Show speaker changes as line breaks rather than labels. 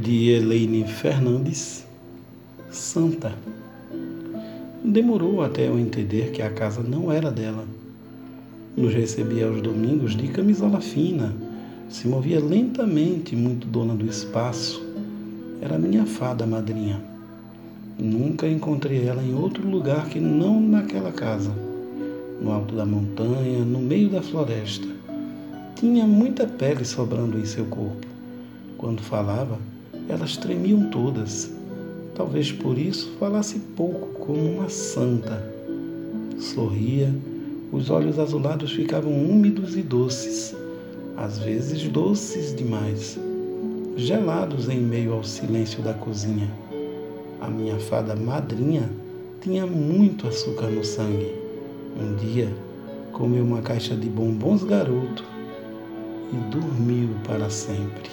de Elaine Fernandes, Santa. Demorou até eu entender que a casa não era dela. Nos recebia aos domingos de camisola fina, se movia lentamente, muito dona do espaço. Era minha fada madrinha. Nunca encontrei ela em outro lugar que não naquela casa, no alto da montanha, no meio da floresta. Tinha muita pele sobrando em seu corpo. Quando falava, elas tremiam todas. Talvez por isso falasse pouco, como uma santa. Sorria, os olhos azulados ficavam úmidos e doces, às vezes doces demais, gelados em meio ao silêncio da cozinha. A minha fada madrinha tinha muito açúcar no sangue. Um dia comeu uma caixa de bombons garoto e dormiu para sempre.